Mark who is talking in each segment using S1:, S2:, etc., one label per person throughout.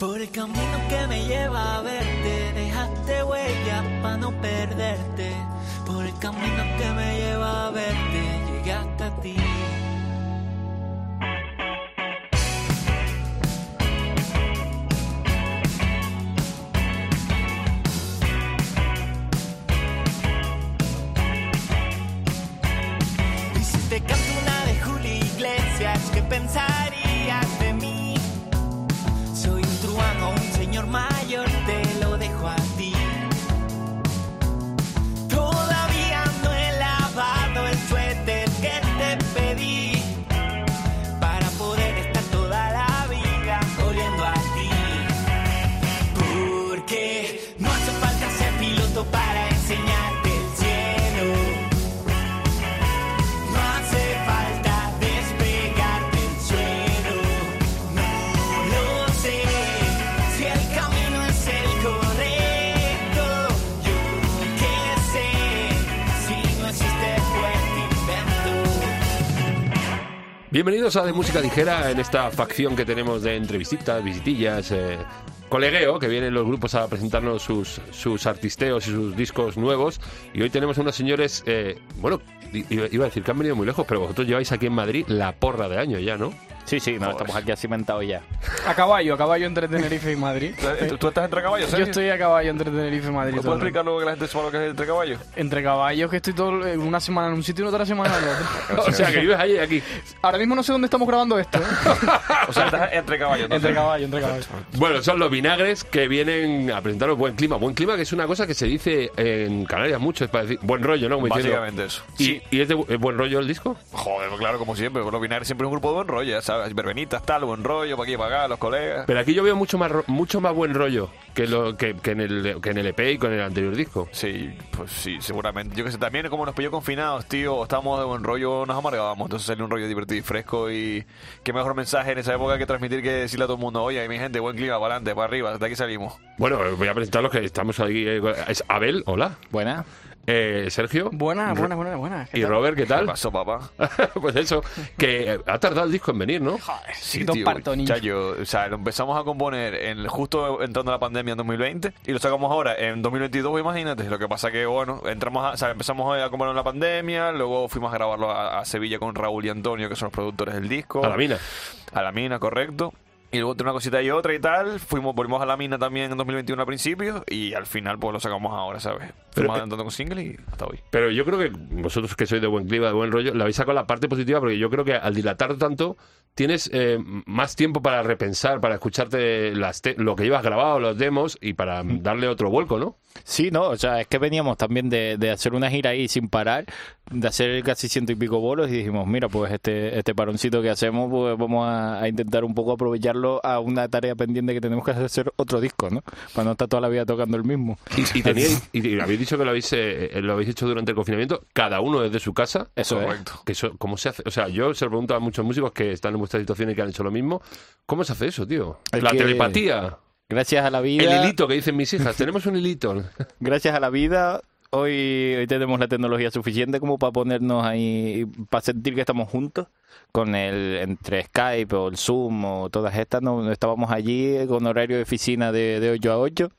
S1: Por el camino que me lleva a verte, dejaste huella para no perderte. Por el camino que me lleva a verte, llegué hasta ti.
S2: Bienvenidos a De Música Ligera en esta facción que tenemos de entrevistas, visitillas, eh, colegueo, que vienen los grupos a presentarnos sus, sus artisteos y sus discos nuevos. Y hoy tenemos unos señores, eh, bueno, iba a decir que han venido muy lejos, pero vosotros lleváis aquí en Madrid la porra de año ya, ¿no?
S3: Sí, sí, no, estamos aquí cimentados ya.
S4: A caballo, a caballo entre Tenerife y Madrid.
S5: ¿Tú, tú estás entre caballos,
S4: Yo
S5: Sergio?
S4: estoy a caballo entre Tenerife y Madrid.
S5: ¿Puedes explicar luego que la gente sepa lo que es entre caballos?
S4: Entre caballos que estoy todo una semana en un sitio y otra semana en el otro.
S2: o sea, que vives ahí y aquí.
S4: Ahora mismo no sé dónde estamos grabando esto. ¿eh?
S5: O sea, estás entre caballos. ¿no?
S4: entre caballo, entre caballo.
S2: Bueno, son los vinagres que vienen a presentaros buen clima. Buen clima que es una cosa que se dice en Canarias mucho, es para decir buen rollo, ¿no? Como diciendo-
S5: Básicamente eso.
S2: ¿Y, y es de es buen rollo el disco?
S5: Joder, pues claro, como siempre. Los vinagres siempre es un grupo de buen rollo, ya sabes. Verbenitas, tal, buen rollo, para aquí, para acá, los colegas.
S2: Pero aquí yo veo mucho más mucho más buen rollo que lo que, que en el que en el EP y con el anterior disco.
S5: Sí, pues sí, seguramente. Yo que sé, también como nos pilló confinados, tío, estábamos de buen rollo, nos amargábamos. Entonces salió un rollo divertido y fresco y qué mejor mensaje en esa época que transmitir que decirle a todo el mundo, oye, mi gente, buen clima, para adelante, para arriba, de aquí salimos.
S2: Bueno, voy a presentar los que estamos ahí. eh, Es Abel, hola.
S3: Buena.
S2: Eh, Sergio.
S4: Buena, buena, buena, buena. ¿Qué
S2: Y
S4: tal?
S2: Robert, ¿qué
S5: ¿Qué
S2: tal?
S5: pasó, papá?
S2: pues eso, que ha tardado el disco en venir, ¿no?
S4: Joder,
S5: Sí, tío,
S4: partos, niño.
S5: chayo, o sea, lo empezamos a componer en, justo entrando la pandemia en 2020 y lo sacamos ahora en 2022, imagínate. Lo que pasa que, bueno, entramos a, o sea, empezamos a componer en la pandemia, luego fuimos a grabarlo a, a Sevilla con Raúl y Antonio, que son los productores del disco.
S2: A la mina.
S5: A la mina, correcto. Y luego entre una cosita y otra y tal, fuimos, volvimos a la mina también en 2021 al principio y al final pues lo sacamos ahora, ¿sabes?
S2: Pero-
S5: Fuimos adelantando con single y hasta hoy.
S2: Pero yo creo que vosotros que sois de buen clima, de buen rollo, le habéis sacado la parte positiva porque yo creo que al dilatar tanto tienes eh, más tiempo para repensar, para escucharte las te- lo que llevas grabado, los demos y para darle otro vuelco, ¿no?
S3: Sí, no, o sea, es que veníamos también de, de hacer una gira ahí sin parar, de hacer casi ciento y pico bolos y dijimos, mira, pues este, este paroncito que hacemos, pues vamos a, a intentar un poco aprovecharlo a una tarea pendiente que tenemos que hacer otro disco, ¿no? Para no estar toda la vida tocando el mismo.
S2: Y, y teníais- y- y habéis dicho que lo habéis, eh, eh, lo habéis hecho durante el confinamiento, cada uno desde su casa.
S3: Eso es.
S5: Correcto.
S2: Que eso, ¿Cómo se hace? O sea, yo se lo pregunto a muchos músicos que están en vuestra situación y que han hecho lo mismo. ¿Cómo se hace eso, tío?
S3: Es
S2: la
S3: que-
S2: telepatía.
S3: Gracias a la
S2: El
S3: vida.
S2: hilito que dicen mis hijas. Tenemos un hilito.
S3: gracias a la vida, hoy, hoy tenemos la tecnología suficiente como para ponernos ahí, para sentir que estamos juntos. Con el, entre Skype o el Zoom o todas estas, no, estábamos allí con horario de oficina de, de 8 a 8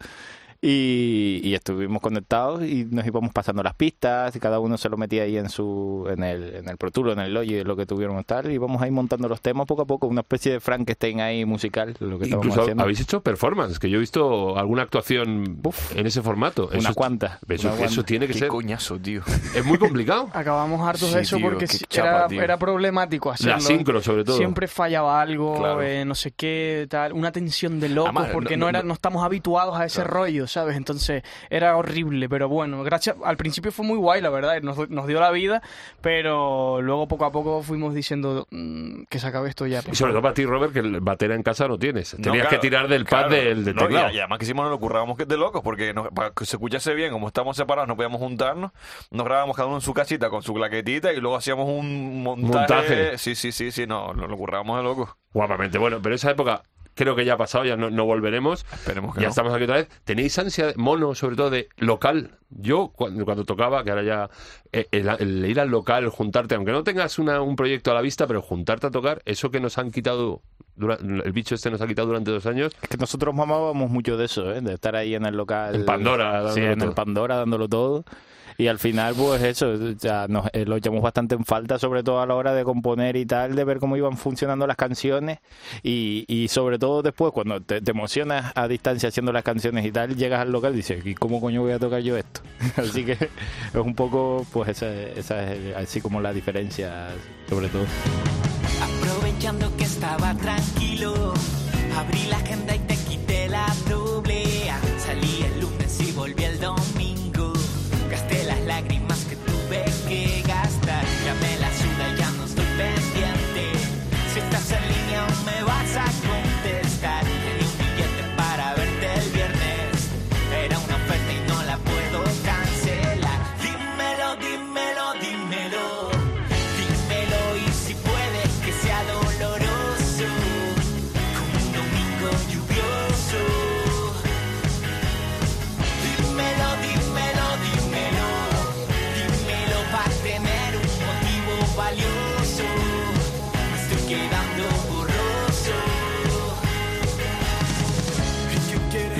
S3: y, y estuvimos conectados y nos íbamos pasando las pistas y cada uno se lo metía ahí en su en el, en el Pro Tool, en el Logic, lo que tuviéramos tal y íbamos ahí montando los temas poco a poco, una especie de Frankenstein ahí musical, lo que estábamos
S2: Incluso
S3: haciendo.
S2: habéis hecho performance, que yo he visto alguna actuación
S3: Uf.
S2: en ese formato.
S3: Unas
S2: Eso-
S3: cuantas,
S2: Eso, tiene que
S5: Qué
S2: ser.
S5: coñazo, tío.
S2: Es muy complicado.
S4: Acabamos hartos
S5: Sí,
S4: de eso
S5: tío,
S4: porque
S5: qué
S4: si-
S5: chapa,
S4: era, problemático hacerlo.
S2: La sincro, sobre todo.
S4: Siempre fallaba algo,
S5: Claro.
S4: eh, no sé qué, tal. Una tensión de locos
S5: Además,
S4: porque
S5: no-
S4: no, era,
S5: no-
S4: no estamos habituados a ese rollo, ¿sabes? Entonces era horrible, pero bueno, gracias. Al principio fue muy guay, la verdad, nos, nos dio la vida, pero luego poco a poco fuimos diciendo mm, que se acabe esto ya.
S2: Y sobre todo para ti, Robert, que el batera en casa no tienes.
S5: No,
S2: Tenías
S5: claro,
S2: que tirar del pad
S5: claro.
S2: del, del
S5: No, y-
S2: teclado.
S5: Y, además que hicimos nos lo currábamos que de locos, porque nos- para que se escuchase bien, como estamos separados, no podíamos juntarnos, nos grabábamos cada uno en su casita con su claquetita y luego hacíamos un montaje.
S2: Montaje.
S5: Sí, sí, sí, sí, no, nos lo currábamos de locos.
S2: Guapamente. Bueno, pero esa época creo que ya ha pasado, ya no, no volveremos.
S5: Esperemos que
S2: ya
S5: no.
S2: estamos aquí otra vez. ¿Tenéis ansia, mono, sobre todo de local? Yo, cuando, cuando tocaba, que ahora ya, eh, el, el ir al local, juntarte, aunque no tengas una- un proyecto a la vista, pero juntarte a tocar, eso que nos han quitado, dura- el bicho este nos ha quitado durante dos años,
S3: Es que nosotros mamábamos mucho de eso, ¿eh? de estar ahí en el local.
S2: En Pandora,
S3: Sí,
S2: dándolo
S3: en el
S2: todo.
S3: Pandora dándolo todo. Y al final, pues eso, ya nos, eh, lo echamos bastante en falta, sobre todo a la hora de componer y tal, de ver cómo iban funcionando las canciones. Y, y sobre todo después, cuando te, te emocionas a distancia haciendo las canciones y tal, llegas al local y dices, ¿y cómo coño voy a tocar yo esto? así que es un poco, pues esa, esa es así como la diferencia, sobre todo.
S1: Aprovechando que estaba tranquilo, abrí la agenda y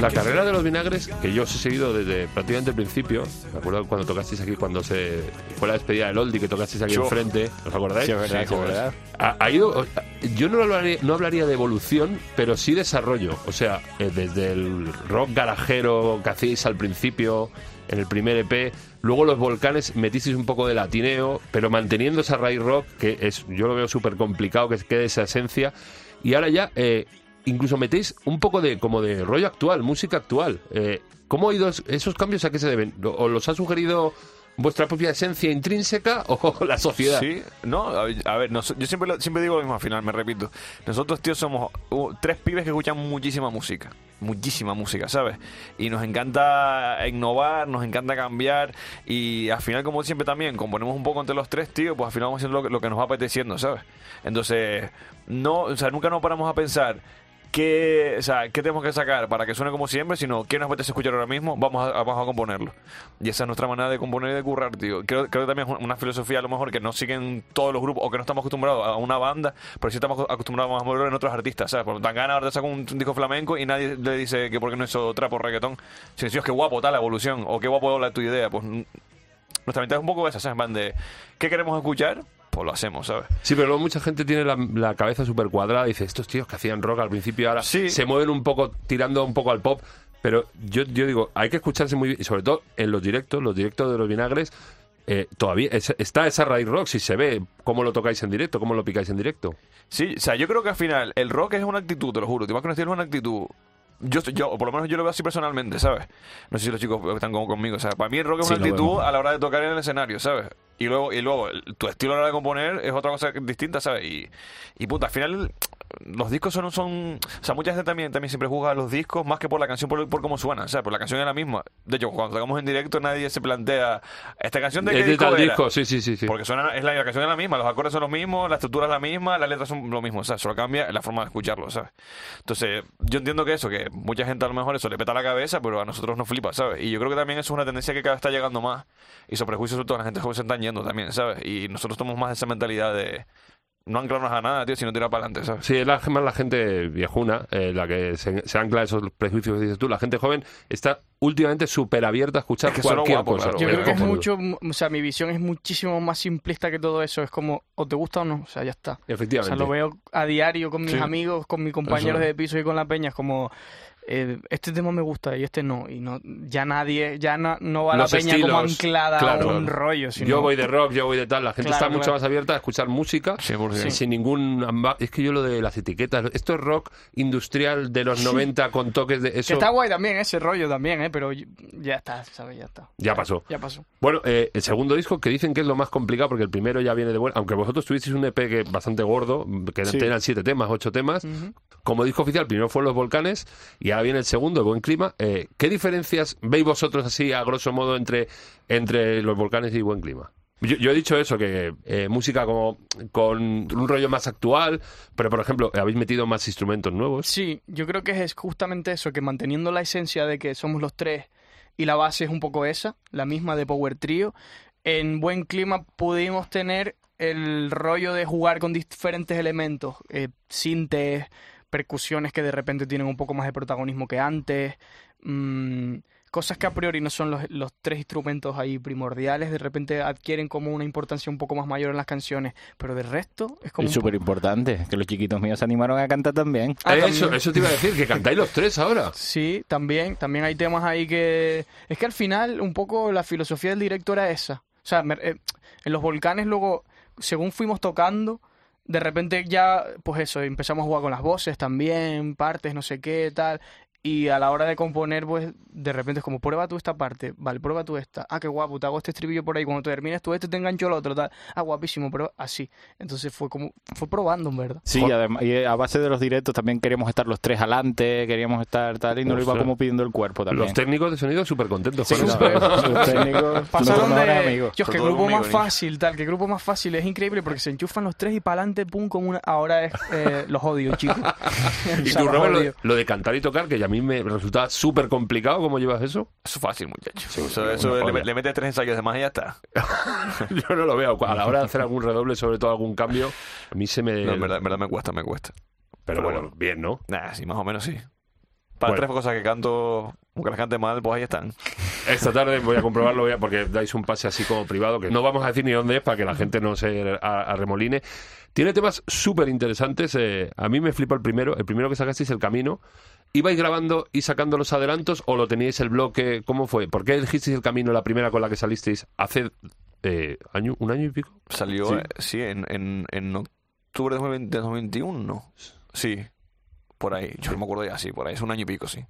S1: La
S2: carrera de los vinagres, que yo os he seguido desde prácticamente el principio, me acuerdo cuando tocasteis aquí, cuando se fue la despedida del Oldie, que tocasteis aquí enfrente, ¿os acordáis?
S3: Sí, verdad,
S5: Sí,
S3: verdad.
S2: Ha, ha ido, yo no hablaría, no hablaría de evolución, pero sí desarrollo. O sea, eh, desde el rock garajero que hacíais al principio, en el primer EP, luego los volcanes metisteis un poco de latineo, pero manteniendo esa raíz rock, que es yo lo veo súper complicado que quede esa esencia. Y ahora ya, eh, incluso metéis un poco de como de rollo actual, música actual. Eh, ¿Cómo ha ido es- esos cambios? ¿A qué se deben? ¿O los ha sugerido vuestra propia esencia intrínseca o la sociedad?
S5: Sí, no, a ver, yo siempre, siempre digo lo mismo al final, me repito. Nosotros, tío, somos tres pibes que escuchan muchísima música. Muchísima música, ¿sabes? Y nos encanta innovar, nos encanta cambiar. Y al final, como siempre también, componemos un poco entre los tres, tío, pues al final vamos haciendo lo que, lo que nos va apeteciendo, ¿sabes? Entonces, no, o sea, nunca nos paramos a pensar qué, o sea, qué tenemos que sacar para que suene como siempre, sino qué nos apetece escuchar ahora mismo, vamos a, vamos a componerlo. Y esa es nuestra manera de componer y de currar, tío. Creo, creo que también es una filosofía a lo mejor que no siguen todos los grupos o que no estamos acostumbrados a una banda, pero sí estamos acostumbrados más a verlo en otros artistas, ¿sabes? Por Tangana ahora te saca un, disco flamenco y nadie le dice que por qué no hizo trap o reggaetón. Si decimos que guapo tal la evolución o qué guapo la tu idea, pues nuestra mitad es un poco esa, ¿sabes? Plan de, ¿qué queremos escuchar? Pues lo hacemos, ¿sabes?
S2: Sí, pero luego mucha gente tiene la, la cabeza súper cuadrada y dice, estos tíos que hacían rock al principio ahora
S5: Sí.
S2: se mueven un poco, tirando un poco al pop. Pero yo, yo digo, hay que escucharse muy bien, y sobre todo en los directos, los directos de los vinagres, eh, todavía es- está esa raíz rock, si se ve cómo lo tocáis en directo, cómo lo picáis en directo.
S5: Sí, o sea, yo creo que al final el rock es una actitud, te lo juro. Te vas con estilo es una actitud. Yo, yo, o por lo menos yo lo veo así personalmente, ¿sabes? No sé si los chicos están como conmigo. O sea, para mí el rock es
S3: Sí,
S5: una actitud a la hora de tocar en el escenario, ¿sabes? Y luego, y luego tu estilo a la hora de componer es otra cosa distinta, ¿sabes? Y, y puta, al final los discos son, son... O sea, mucha gente también, también siempre juzga a los discos más que por la canción, por, por cómo suena. O sea, por la canción es la misma. De hecho, cuando tocamos en directo nadie se plantea... ¿Esta canción de qué
S2: Es
S5: disco
S2: tal
S5: era?
S2: disco, sí, sí, sí. sí.
S5: Porque suena, es la, la canción es la misma, los acordes son los mismos, la estructura es la misma, las letras son lo mismo, o sea, solo cambia la forma de escucharlo, ¿sabes? Entonces, yo entiendo que eso, que mucha gente a lo mejor eso le peta la cabeza, pero a nosotros nos flipa, ¿sabes? Y yo creo que también eso es una tendencia que cada vez está llegando más, y esos prejuicios sobre todo la gente joven se están yendo también, ¿sabes? Y nosotros tomamos más esa mentalidad de no anclarnos a nada, tío, sino tirar para adelante, ¿sabes?
S2: Sí, es la, más la gente viejuna, eh, la que se, se ancla a esos prejuicios que dices tú. La gente joven está últimamente súper abierta a escuchar
S5: Es que suena
S2: cualquier
S5: guapo,
S2: cosa.
S5: claro.
S4: Yo creo que es mucho, o sea, mi visión es muchísimo más simplista que todo eso. Es como, o te gusta o no, o sea, ya está. O
S2: Efectivamente.
S4: sea, lo veo a diario con mis
S5: Sí.
S4: amigos, con mis compañeros
S5: Eso.
S4: de piso y con la peña. Es como, eh, este tema me gusta y este no. Y no ya nadie, ya no, no va
S2: Los
S4: la peña como
S2: estilos,
S4: anclada
S2: claro.
S4: a un rollo. Sino,
S2: Yo voy de rock, yo voy de tal. La gente
S4: Claro,
S2: está mucho más abierta a escuchar música
S5: 100%.
S2: sin ningún. Es que yo lo de las etiquetas. Esto es rock industrial de los 90 con toques de.
S4: Que
S2: Eso
S4: está guay también, ese rollo también, ¿eh? Pero ya está, ¿sabes? Ya está.
S2: ya pasó.
S4: Ya pasó.
S2: Bueno, eh, el segundo disco que dicen que es lo más complicado porque el primero ya viene de bueno. Aunque vosotros tuvisteis un EP que bastante gordo, que
S3: Sí.
S2: tenían siete temas, ocho temas. Como disco oficial, primero fueron Los Volcanes y viene el segundo, El Buen Clima. Eh, ¿Qué diferencias veis vosotros así, a grosso modo, entre, entre Los Volcanes y Buen Clima? Yo, yo he dicho eso, que eh, música como con un rollo más actual, pero por ejemplo, habéis metido más instrumentos nuevos.
S4: Sí, yo creo que es justamente eso, que manteniendo la esencia de que somos los tres y la base es un poco esa, la misma de Power Trio, en buen clima pudimos tener el rollo de jugar con diferentes elementos, eh, sintes, percusiones que de repente tienen un poco más de protagonismo que antes, mm, cosas que a priori no son los, los tres instrumentos ahí primordiales, de repente adquieren como una importancia un poco más mayor en las canciones, pero de resto es como...
S3: Es súper importante que los chiquitos míos se animaron a cantar también.
S4: Ah,
S2: Eh, eso,
S4: también.
S2: eso te iba a decir, que cantáis los tres ahora.
S4: Sí, también, también hay temas ahí que... Es que al final un poco la filosofía del director era esa. O sea, me- eh, en los volcanes luego, según fuimos tocando, de repente ya, pues eso, empezamos a jugar con las voces también, partes, no sé qué, tal. Y a la hora de componer, pues de repente es como, prueba tú esta parte, vale, prueba tú esta. Ah, qué guapo, te hago este estribillo por ahí. Cuando termines tú este, te engancho el otro, tal. Ah, guapísimo, pero así. Entonces fue como, fue probando, en verdad.
S3: Sí, además, y a base de los directos también queríamos estar los tres adelante, queríamos estar tal, y nos lo iba como pidiendo el cuerpo también.
S2: Los técnicos de sonido súper contentos
S3: Sí,
S2: con eso.
S3: no, los técnicos,
S4: Pasaron de.
S3: amigos.
S4: Dios, qué grupo más fácil, tal, qué grupo más fácil. Es increíble porque se enchufan los tres y para adelante, pum, como una. Ahora es. eh, los odio, chicos.
S2: Y tú, Robert, lo, lo de cantar y tocar, que ya mí me resulta súper complicado, ¿cómo llevas eso?
S5: Eso es fácil, muchacho. eso
S2: una
S5: eso le, le metes tres ensayos de más y ya está.
S2: Yo no lo veo. A la hora de hacer algún redoble, sobre todo algún cambio, a mí se me...
S5: No, en, verdad, en verdad me cuesta, me cuesta.
S2: Pero
S5: pero
S2: bueno,
S5: bueno.
S2: bien, ¿no?
S5: Nah, sí, más o menos sí. Para
S2: Bueno.
S5: tres cosas que canto, aunque las cante mal, pues ahí están.
S2: Esta tarde voy a comprobarlo voy a- porque dais un pase así como privado, que no vamos a decir ni dónde es para que la gente no se arremoline. Tiene temas súper interesantes. eh, a mí me flipa el primero. El primero que sacasteis, El Camino. ¿Ibais grabando y sacando los adelantos o lo teníais el bloque? ¿Cómo fue? ¿Por qué elegisteis El Camino, la primera con la que salisteis hace eh, año, un año y pico?
S5: Salió,
S2: Sí.
S5: eh, sí, en, en, en octubre de 2020 de 2021, ¿no? Sí, por ahí. Yo no me acuerdo ya, sí, por ahí. Es un año y pico, sí.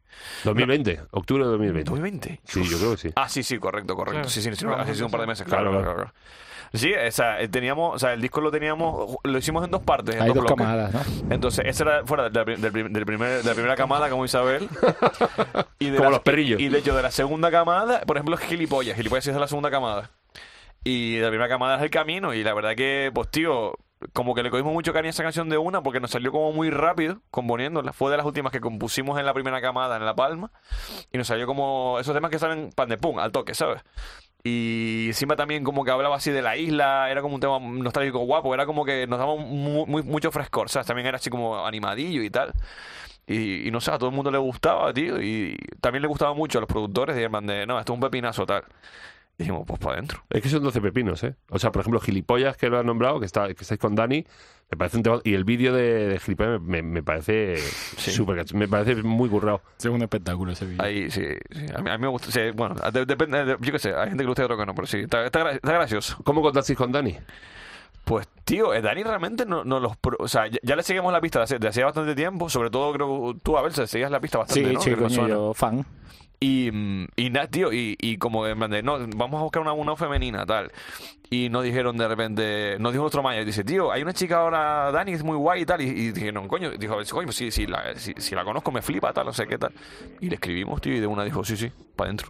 S2: 2020, octubre de 2020.
S5: ¿2020?
S2: Sí, yo creo que sí.
S5: Ah, sí, sí, correcto, correcto.
S4: Claro.
S5: Sí, sí, sí,
S4: Vamos
S5: ha sido un par de meses,
S2: Claro,
S5: claro,
S2: claro.
S5: claro, claro. Sí, o sea, eh, teníamos, o sea, el disco lo teníamos, lo hicimos en dos partes, en
S3: Hay
S5: dos
S3: dos camadas, ¿no?
S5: Entonces, esa era fuera del, del, prim- del primer, de la primera camada, como Isabel. Y de
S2: Como
S5: la-
S2: los perrillos.
S5: Y de hecho, de la segunda camada, por ejemplo, Gilipollas. Gilipollas es de la segunda camada. Y de la primera camada es El Camino. Y la verdad que, pues, tío, como que le cogimos mucho cariño a esa canción de una porque nos salió como muy rápido componiéndola. Fue de las últimas que compusimos en la primera camada, en La Palma. Y nos salió como esos temas que salen pan de pum, al toque, ¿sabes? Y encima también como que hablaba así de la isla, era como un tema nostálgico guapo, era como que nos daba mu- muy, mucho frescor, ¿sabes? También era así como animadillo y tal. Y, no sé, a todo el mundo le gustaba, tío. Y también le gustaba mucho a los productores. Y de, no, esto es un pepinazo tal. Y dijimos, pues para adentro.
S2: Es que son 12 pepinos, ¿eh? O sea, por ejemplo, Gilipollas, que lo has nombrado, que, está, que estáis con Dani, me parece un tema... Y el vídeo de, de Gilipollas me, me parece súper cacho- Me parece muy currado.
S3: Es un espectáculo ese vídeo.
S5: Ahí sí, sí. A, mí, a mí me gusta. sí, bueno, de- depende. de- yo qué sé, hay gente que le gusta y otro que no, pero sí, está, está, gra- está gracioso.
S2: ¿Cómo contasteis con Dani?
S5: Pues, tío, eh, Dani realmente no, no los. pro- O sea, ya, ya le seguimos la pista de hace, de hace bastante tiempo. Sobre todo, creo que tú, a ver, se seguías la pista bastante,
S3: Sí,
S5: ¿no?
S3: sí, coño, yo fan.
S5: Y, y nada, tío, y, y como en plan de, no, vamos a buscar una, una femenina, tal. Y nos dijeron de repente, nos dijo nuestro manager, dice, tío, hay una chica ahora, Dani, es muy guay y tal. Y, y dije, no, coño, dijo, coño, si, si, la, si, si la conozco me flipa, tal, no sé qué tal. Y le escribimos, tío, y de una dijo, sí, sí, para adentro.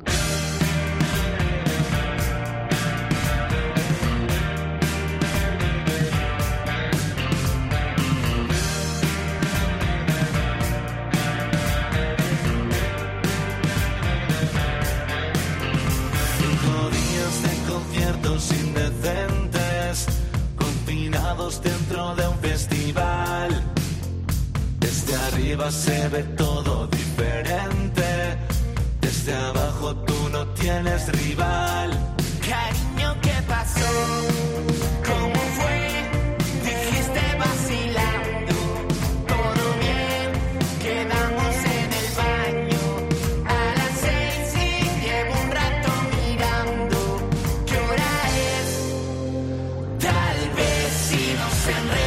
S1: Si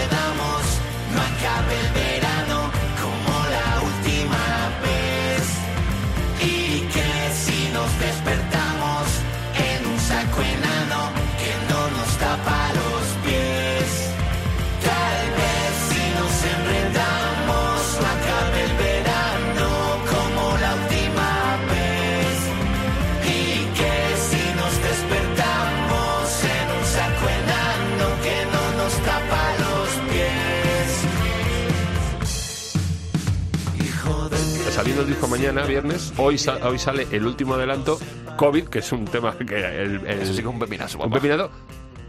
S2: saliendo el disco mañana, viernes. Hoy, sa- hoy sale el último adelanto, COVID, que es un tema que el, el-
S5: Eso sí que es un pepinazo,
S2: un pepinazo.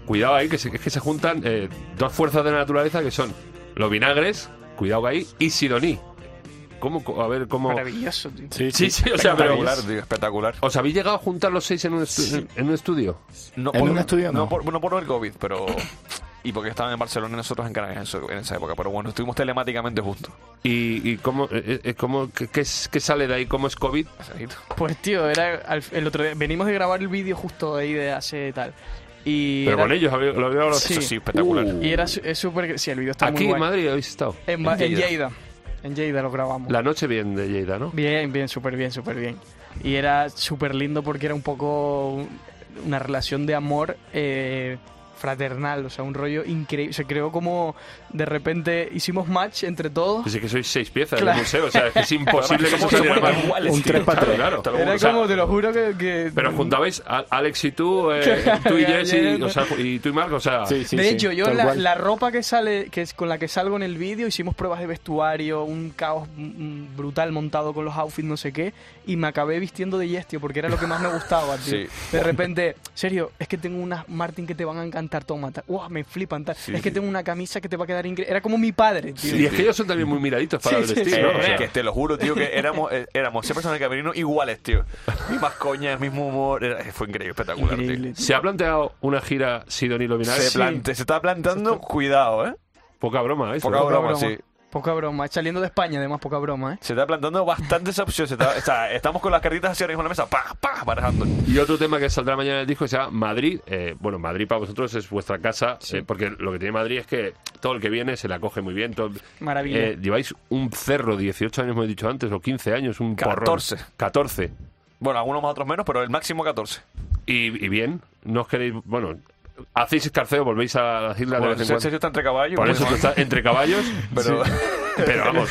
S2: Cuidado ahí, que se, es que se juntan eh, dos fuerzas de la naturaleza que son los vinagres, cuidado que ahí, y Sidoní. ¿Cómo, a ver, cómo...
S4: Maravilloso, tío.
S3: Sí,
S2: Sí, sí, o sea, pero...
S5: Espectacular, tío, espectacular.
S2: ¿Os habéis llegado a juntar los seis en un, estu- en un estudio?
S5: No
S3: ¿En un estudio no?
S5: por, no por el COVID, pero... Y porque estaban en Barcelona y nosotros en Canarias en, esa época. Pero bueno, estuvimos telemáticamente juntos.
S2: ¿Y, y cómo, eh, eh, cómo qué, qué sale de ahí? ¿Cómo es COVID?
S4: Pues tío, era el otro día, venimos de grabar el vídeo justo ahí de hace tal. Y
S2: Pero
S4: era-
S2: con ellos, ¿habéis- ¿lo habéis hablado?
S4: Sí.
S5: Eso sí, espectacular.
S2: Uh.
S4: Y era súper... Sí, el vídeo está
S2: Aquí
S4: muy
S2: en
S4: guay.
S2: Madrid habéis estado.
S4: En,
S5: En
S4: en
S5: Lleida.
S4: Lleida. En Lleida lo grabamos.
S2: La noche bien de Lleida, ¿no?
S4: Bien, bien, súper bien, súper bien. Y era súper lindo porque era un poco una relación de amor eh, fraternal, o sea, un rollo increíble. Se creó como de repente hicimos match entre todos.
S2: Es que sois seis piezas
S4: Claro.
S2: del museo, o sea, es que es imposible que saliera
S5: iguales,
S3: Un
S5: tío.
S3: tres para tres.
S2: Claro, claro.
S4: Era
S2: O sea,
S4: como, te lo juro que... que-
S2: Pero juntabais a Alex y tú, eh, tú y Jess y, o sea, y tú y Marco, o sea,
S3: Sí, sí,
S4: de
S3: sí,
S4: hecho, yo la, la ropa que sale, que es con la que salgo en el vídeo, hicimos pruebas de vestuario, un caos brutal montado con los outfits, no sé qué, y me acabé vistiendo de Yes, tío, porque era lo que más me gustaba, tío.
S5: Sí.
S4: De repente, serio, es que tengo unas Martin que te van a encantar, Uah, me flipan, tal.
S5: Sí,
S4: es que
S5: sí.
S4: tengo una camisa que te va a quedar increíble. Era como mi padre, tío.
S2: y es que ellos son también muy miraditos para
S4: Sí,
S2: el
S4: sí.
S2: ¿no?
S5: Eh,
S2: O sea,
S5: que te lo juro, tío, que éramos, eh, éramos seis personas de camerino iguales, tío. Mismas coñas, mismo humor. era- eh, fue increíble, espectacular,
S4: Increíble.
S5: tío.
S2: ¿Se ha planteado una gira Sidonilo Vinagre?
S5: Se, plante- se está planteando, cuidado, ¿eh?
S2: Poca broma.
S5: Poca
S2: ¿no?
S4: Poca
S5: broma,
S4: broma.
S5: sí.
S4: Poca broma. Saliendo de España, además, poca broma, ¿eh?
S5: Se está plantando bastante esa opción. Se está- sea, estamos con las cartitas así ahora mismo en la mesa, pa, pa, barajando.
S2: Y otro tema que saldrá mañana en el disco que se llama Madrid. Eh, bueno, Madrid para vosotros es vuestra casa, eh, porque lo que tiene Madrid es que todo el que viene se la coge muy bien. todo-
S4: Maravilla.
S2: Eh, lleváis un cerro, 18 años, me he dicho antes, o 15 años, un porrón.
S5: 14.
S2: 14.
S5: Bueno, algunos más, otros menos, pero el máximo 14.
S2: Y, y bien, no os queréis, bueno, hacéis escarceo, volvéis a las islas
S5: Bueno,
S2: de vez en cuando.
S5: está entre caballos.
S2: Por eso está entre caballos,
S5: Pero
S2: pero vamos,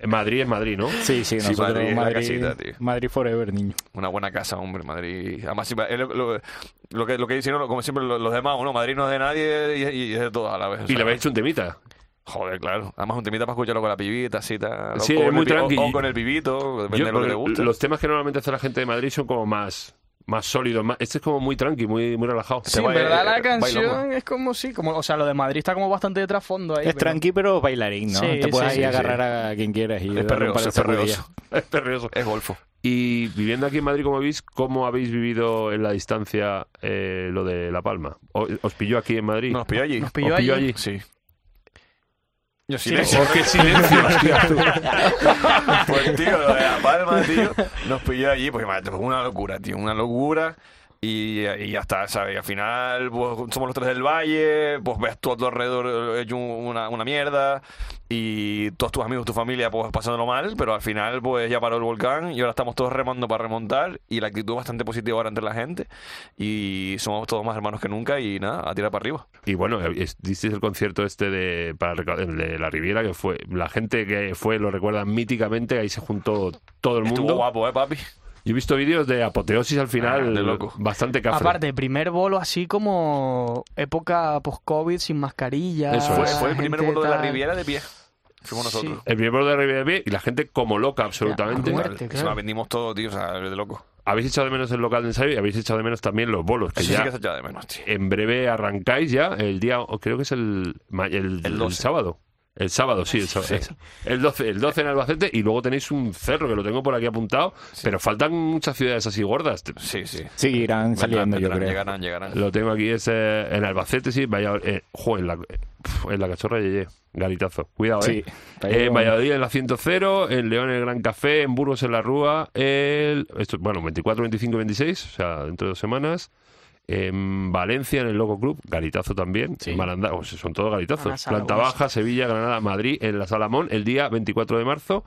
S2: en Madrid es Madrid, ¿no?
S3: Sí, sí,
S5: Sí, Madrid
S3: Madrid,
S5: casita, tío.
S3: Madrid forever, niño.
S5: una buena casa, hombre, Madrid. Además, lo, que, lo que dicen, ¿no? como siempre, los, demás, uno, Madrid no es de nadie y, y es de todo a la vez.
S2: Y le habéis hecho un temita.
S5: Joder, claro. Además, un temita para escucharlo con la pibita, así, tal.
S2: Sí,
S5: o,
S2: es
S5: con
S2: muy
S5: el, pi- o- con el pibito, depende
S2: Yo,
S5: de lo que
S2: porque
S5: guste.
S2: los temas que normalmente hace la gente de Madrid son como más, más sólidos. Más, este es como muy tranqui, muy, muy relajado.
S4: Sí, en verdad la
S5: eh,
S4: canción es como sí, como, o sea, lo de Madrid está como bastante de trasfondo ahí.
S3: Es
S4: pero-
S3: tranqui, pero bailarín, ¿no?
S4: Sí,
S3: Te puedes
S4: sí,
S3: ahí
S5: sí,
S3: agarrar a quien quieras y
S5: perreoso, es perreoso.
S2: Es perreoso.
S5: Es golfo.
S2: Y viviendo aquí en Madrid, como veis, ¿cómo habéis vivido en la distancia eh, lo de La Palma? ¿O- ¿Os pilló aquí en Madrid?
S5: Nos pilló allí.
S4: Nos pilló
S2: ¿Os pilló
S4: allí.
S2: allí?
S5: Sí. Yo silencio.
S2: ¡Qué silencio! hostia, tú.
S5: Pues, tío, lo de La Palma, tío, nos pilló allí. Pues, fue una locura, tío, una locura. Y, y ya está, ¿sabes? Y al final, pues, somos los tres del valle, pues ves todo a tu alrededor hecho una, una mierda. Y todos tus amigos, tu familia, pues pasándolo mal. Pero al final, pues ya paró el volcán y ahora estamos todos remando para remontar. Y la actitud bastante positiva ahora entre la gente. Y somos todos más hermanos que nunca. Y nada, a tirar para arriba.
S2: Y bueno, es- disteis el concierto este de, para, de La Riviera, que fue. La gente que fue lo recuerda míticamente, ahí se juntó todo el
S5: Estuvo
S2: mundo.
S5: guapo, ¿eh, papi?
S2: Yo he visto vídeos de apoteosis al final,
S5: Ah, de loco.
S2: bastante cafre.
S4: Aparte, primer bolo así como época post-COVID, sin mascarilla.
S2: Eso
S5: Fue,
S2: es.
S5: fue el primer vuelo de la. Riviera de pie. Fuimos
S4: Sí.
S5: nosotros.
S2: El primer vuelo de la Riviera de pie y la gente como loca, absolutamente.
S5: Encima
S4: claro.
S5: vendimos todo, tío, o sea, de loco.
S2: Habéis echado de menos el local de ensayo y habéis echado de menos también los bolos, que
S5: Eso
S2: ya
S5: sí que se echa de menos, tío.
S2: en breve arrancáis ya el día, creo que es el, el,
S5: El
S2: el
S5: 12.
S2: sábado. El sábado, sí, el sábado. El 12, el 12 en Albacete y luego tenéis un cerro que lo tengo por aquí apuntado, pero faltan muchas ciudades así gordas.
S5: Sí, sí.
S3: Sí, irán saliendo, yo
S5: Vendrán,
S3: creo.
S5: Llegarán, llegarán.
S2: Lo tengo aquí, es eh, en Albacete, sí, vaya, eh, jo, en la, eh, pf, en la cachorra Yeye, garitazo. Cuidado,
S3: Sí.
S2: eh.
S3: Ahí
S2: En. Valladolid en la 100, en León en el Gran Café, en Burgos en la Rúa, el, esto, bueno, 24, 25 y 26, o sea, dentro de dos semanas. En Valencia, en el Loco Club, Garitazo también.
S3: Sí.
S2: En Malanda, o sea, son todos garitazos. Planta. Baja, Sevilla, Granada, Madrid, en la Salamón, el día 24 de marzo.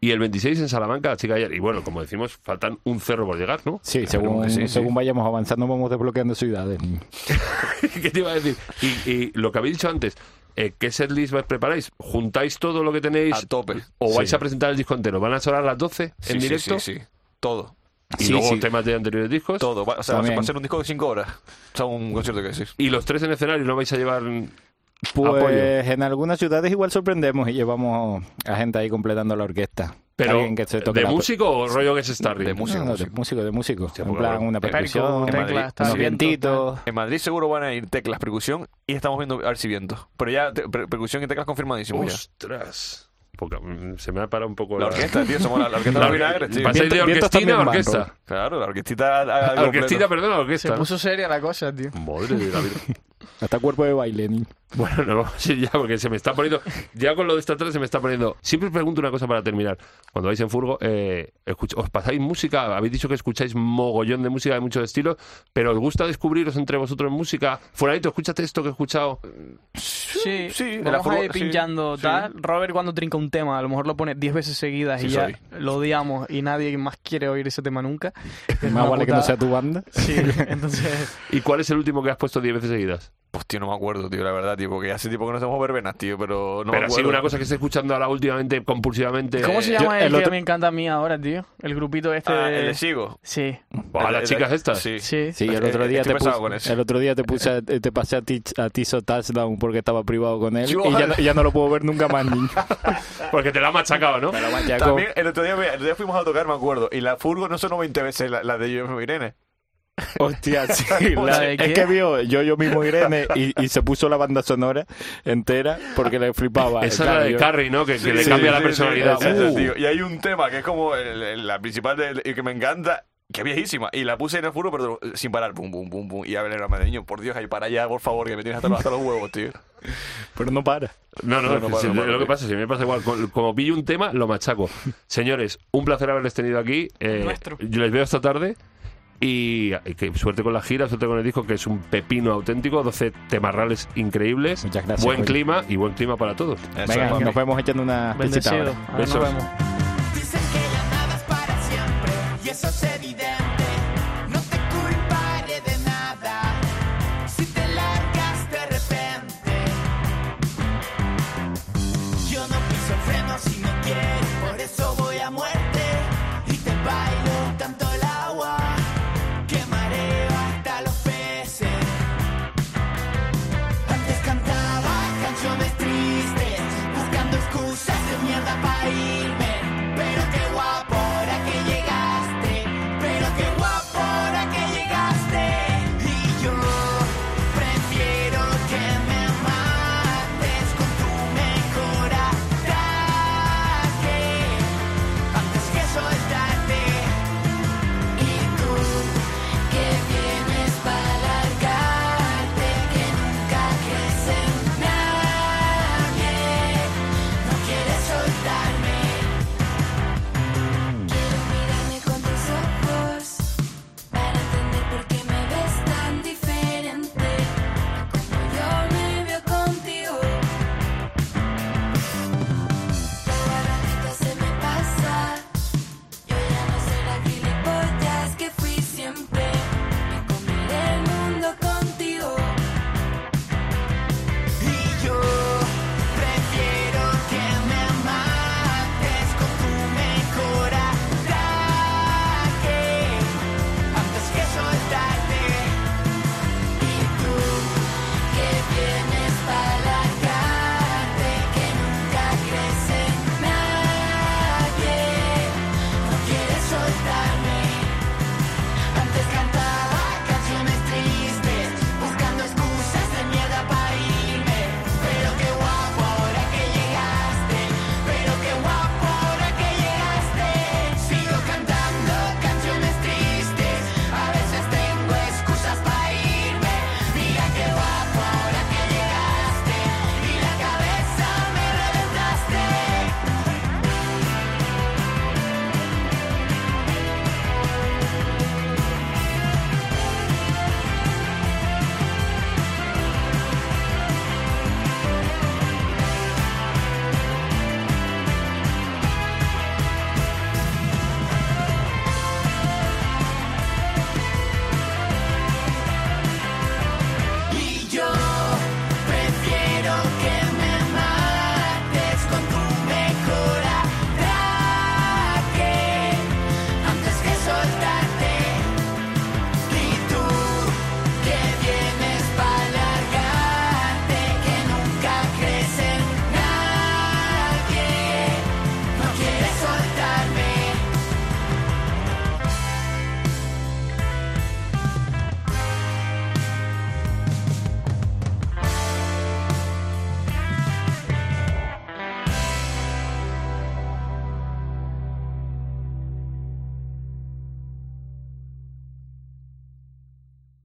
S2: Y el 26 en Salamanca, la chica ayer. Y bueno, como decimos, faltan un cerro por llegar, ¿no?
S3: Sí, según,
S5: que sí, sí.
S3: según vayamos avanzando vamos desbloqueando ciudades.
S2: ¿Qué te iba a decir? Y, y lo que habéis dicho antes, eh, ¿qué setlist vais preparáis? ¿Juntáis todo lo que tenéis?
S5: A tope.
S2: ¿O vais
S5: Sí.
S2: a presentar el disco entero? ¿Van a sonar las 12
S5: Sí,
S2: en
S5: sí,
S2: directo?
S5: Sí, sí, Todo.
S2: Y
S3: Sí,
S2: luego
S3: sí.
S2: temas de anteriores discos.
S5: Todo. Va- O sea, va
S3: También.
S5: a ser un disco de 5 horas. O sea, un concierto que decir.
S2: Y los tres en escenario no vais a llevar
S3: Pues
S2: apoyo.
S3: en algunas ciudades igual sorprendemos y llevamos a gente ahí completando la orquesta.
S2: Pero,
S3: alguien que se toque
S2: ¿de
S3: la-
S2: músico o rollo que se está
S5: De músico.
S3: No, no, de músico, de músico. en plan, una percusión,
S4: teclas,
S3: unos vientitos.
S5: En Madrid seguro van a ir teclas, percusión y estamos viendo a ver si viento. Pero ya per- percusión y teclas confirmadísimos ya.
S2: Mm, se me ha parado un poco
S5: La orquesta, tío, somos la, la orquesta de
S2: La
S5: vinagres, tío.
S2: ¿Pasáis de orquestina a orquesta?
S5: Claro, la orquestita. a- a- al
S2: A orquestina,
S5: completo.
S2: perdón, a
S4: Se
S2: orquesta.
S4: puso seria la cosa, tío.
S2: Madre de la vida.
S3: Hasta cuerpo de baile, ni.
S2: Bueno, no vamos a ir ya porque se me está poniendo. Ya con lo de esta tarde se me está poniendo. Siempre os pregunto una cosa para terminar. Cuando vais en furgo, eh, escuch- ¿os pasáis música? Habéis dicho que escucháis mogollón de música de muchos estilos, pero ¿os gusta descubriros entre vosotros en música? Fulanito, escúchate esto que he escuchado.
S4: Sí,
S5: sí, de la
S4: vamos a ir
S5: furgo- sí,
S4: pinchando
S5: sí.
S4: tal. Robert cuando trinca un tema, a lo mejor lo pone 10 veces seguidas
S5: Sí
S4: y ya
S5: soy.
S4: lo odiamos y nadie más quiere oír ese tema nunca. Es
S3: Más vale que no sea tu banda.
S4: Sí, entonces...
S2: ¿Y cuál es el último que has puesto 10 veces seguidas?
S5: Pues tío, no me acuerdo, tío, la verdad, tío, porque hace tiempo que no hacemos verbenas, tío, pero no me
S2: pero así
S5: acuerdo.
S2: una cosa que esté escuchando ahora últimamente compulsivamente.
S4: ¿Cómo se
S2: eh,
S4: llama
S3: yo-
S4: el,
S3: el
S4: que
S3: otro-
S4: me encanta a mí ahora, tío? El grupito este
S5: Ah,
S4: de...
S5: el de Sigo.
S4: Sí,
S2: o a
S5: El-
S2: las
S5: el-
S2: chicas estas.
S5: Sí.
S4: sí.
S3: Sí, el otro
S5: Eh,
S3: día
S5: estoy
S3: te
S5: pesado
S3: puse,
S5: con eso.
S3: el otro día te puse a- te pasé a ti a Tiso Touchdown porque estaba privado con él
S5: Yo-
S3: y ya, no- ya no lo puedo ver nunca más ni.
S2: Porque te la ha machacado, ¿no?
S3: Ya como-
S5: También el otro, día, el otro día fuimos a tocar, me acuerdo, y la furgo no sonó 20 veces la, la de yo Irene.
S3: Hostia, sí. la-
S4: ¿La de
S3: es que vio yo yo mismo Irene y, y se puso la banda sonora entera porque le flipaba.
S2: Esa es la de Carrie, ¿no? Que, que le
S5: Sí,
S2: cambia la
S5: sí,
S2: personalidad.
S5: sí, esa,
S2: Uh.
S5: tío. Y hay un tema que es como el- el- la principal del- y que me encanta, que es viejísima, y la puse en el furgo, pero sin parar, pum, pum, pum, pum. Y a ver, era madre niño, por Dios, ahí para allá, por favor, que me tienes hasta los, hasta los huevos, tío.
S3: Pero no para.
S2: No, no,
S5: No, no
S2: si-
S5: para, no para,
S2: lo que pasa, si me pasa igual, con- como pillo un tema, lo machaco. Señores, un placer haberles tenido aquí. Eh,
S4: Nuestro.
S2: Yo les veo esta tarde y, y que suerte con la gira, suerte con el disco, que es un pepino auténtico, 12 temarrales increíbles.
S3: Muchas gracias.
S2: Buen clima y buen clima para todos.
S5: Eso,
S3: Venga, nos vemos echando una
S4: visita
S3: ahora.
S4: ahora nos.
S2: Dicen
S4: que
S1: la nada es para siempre y eso es evidente. No te culparé de nada si te largas de repente. Yo no piso frenos si no quieres, por eso voy a muerte.